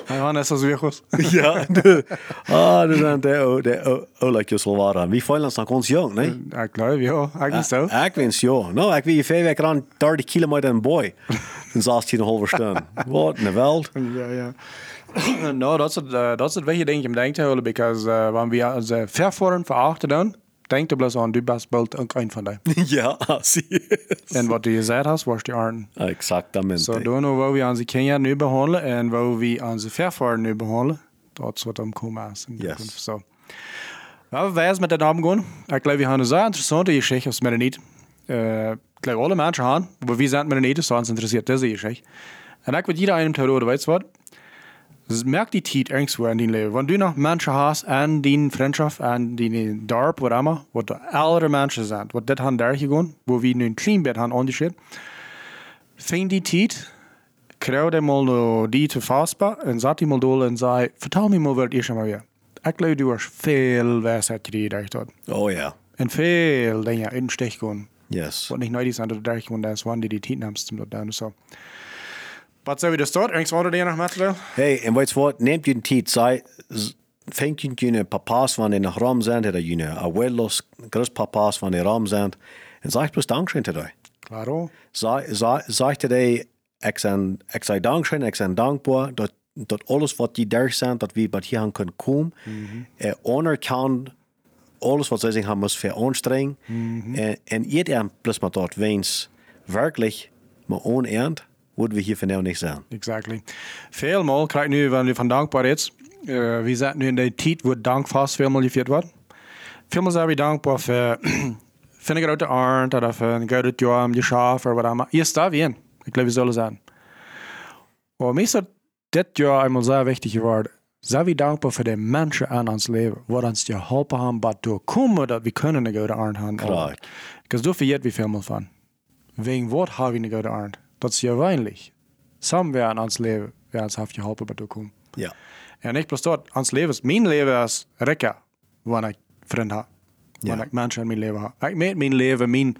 S1: Han är så svårt.
S2: ja, det, ah, det är det det Ole que så vara. Vi får lands ons jong, nej?
S1: Jag klarar ja, jag så.
S2: Jag vinns ja. No, jag vill fem veckor an 30 kilometer en boy. Den saß hier en halve stund. Wat in de wereld?
S1: Ja, ja. no, dat is het, uh, dat is het beetje denk ik om denk te houden, because uh, wanneer we onze vervoeren verachten dan, denk du bloß an, du bist bald ein von denen.
S2: ja, sie ist.
S1: Und was du gesagt hast, warst die Arten.
S2: Exaktamente.
S1: So, du noch, wo wir unsere Kinder nu behandeln und wo wir unsere Verfahren nu behandeln, dort wird am kommen ist.
S2: Yes.
S1: So. Aber wer ist mit den Abend gehen? Ich glaube, wir haben eine sehr interessante Geschichte aus Mennonit. Äh, ich glaube, alle Menschen haben, aber wir sind Mennoniten, so uns interessiert diese Geschichte. Und ich würde jeder einem teilen, weißt du was? Dus merk die tijd irgendwo in din leven. Wanneer du nog mensen hast en din vriendschap en din dorp, wat immer, wat de oudere mensen zijn, wat dit han daar gegaan, wo we nu een klein beetje han onderscheid, vind die tijd, krijg de mal no die te vastbaar en zat die mal dole en zei, vertel me maar wat is er maar weer. Ik geloof du hast veel wijsheid gekregen dort.
S2: Oh ja.
S1: En veel dingen in stich gaan.
S2: Yes.
S1: Wat niet nooit zijn dat daar gewoon daar is, wanneer die tijd namens zum dort down so. Wat zou je dus dort? Irgendwas andere dingen nog met wil?
S2: Hey, en weet je wat? Neemt je een tijd, zei, fängt je een papa's van in de ram zijn, dat je abuelos, grootpapa's van de ram zijn, en zeg bloß Dankeschön te dir.
S1: Claro.
S2: Zeg, zeg, zeg te dir, ik zijn, ik zei Dankeschön, ik zijn dankbaar, dat, dat alles wat die daar zijn, dat we bij hier kunnen komen, mm -hmm. anerkan alles wat zij zich haben muss veranstrengen, mm -hmm. en, en iedereen plus maar dort wens, wirklich, maar onernt, würden wir hier für nicht sein.
S1: Exactly. Vielmal krijg nu, wenn wir von Dankbaarheid, uh, wir sind nu in der Zeit, wo Dank fast vielmal geführt wird. Vielmal sind wir dankbar für, für eine gute Art oder für ein gutes Jahr im Geschäft oder was auch immer. Erst da wir Ich glaube, wir sollen sein. Und mir ist das Jahr einmal sehr wichtig geworden. Sei wir dankbar für die Menschen an uns Leben, die uns geholfen haben, bei zu kommen, dass wir können eine gute Art haben.
S2: Klar.
S1: Because du vergeht wie vielmal von. Wegen was haben wir eine gute Art? Dat is je weinig. Samen weer aan ons leven, weer ons heeft geholpen bij toekomst.
S2: Ja.
S1: En ik plus dat, ons leven, mijn leven is rijker, wanneer ik vrienden heb. Wanneer ik mensen in mijn leven heb. Ik meet mijn leven, mijn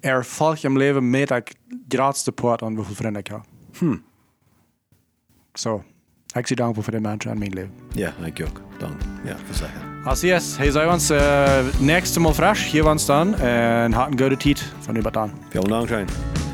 S1: erfolg mijn leven, meet ik grootste part aan hoeveel vrienden ik heb.
S2: Hm.
S1: Zo, ik zie dankbaar voor de mensen in mijn leven.
S2: Ja, ik ook. Dank. Ja, verzekerd.
S1: Als yes, hij zei ons uh, nächste Mal frisch, hier waren dan. En had een goede tijd van u dan.
S2: Vielen Dank, Shane.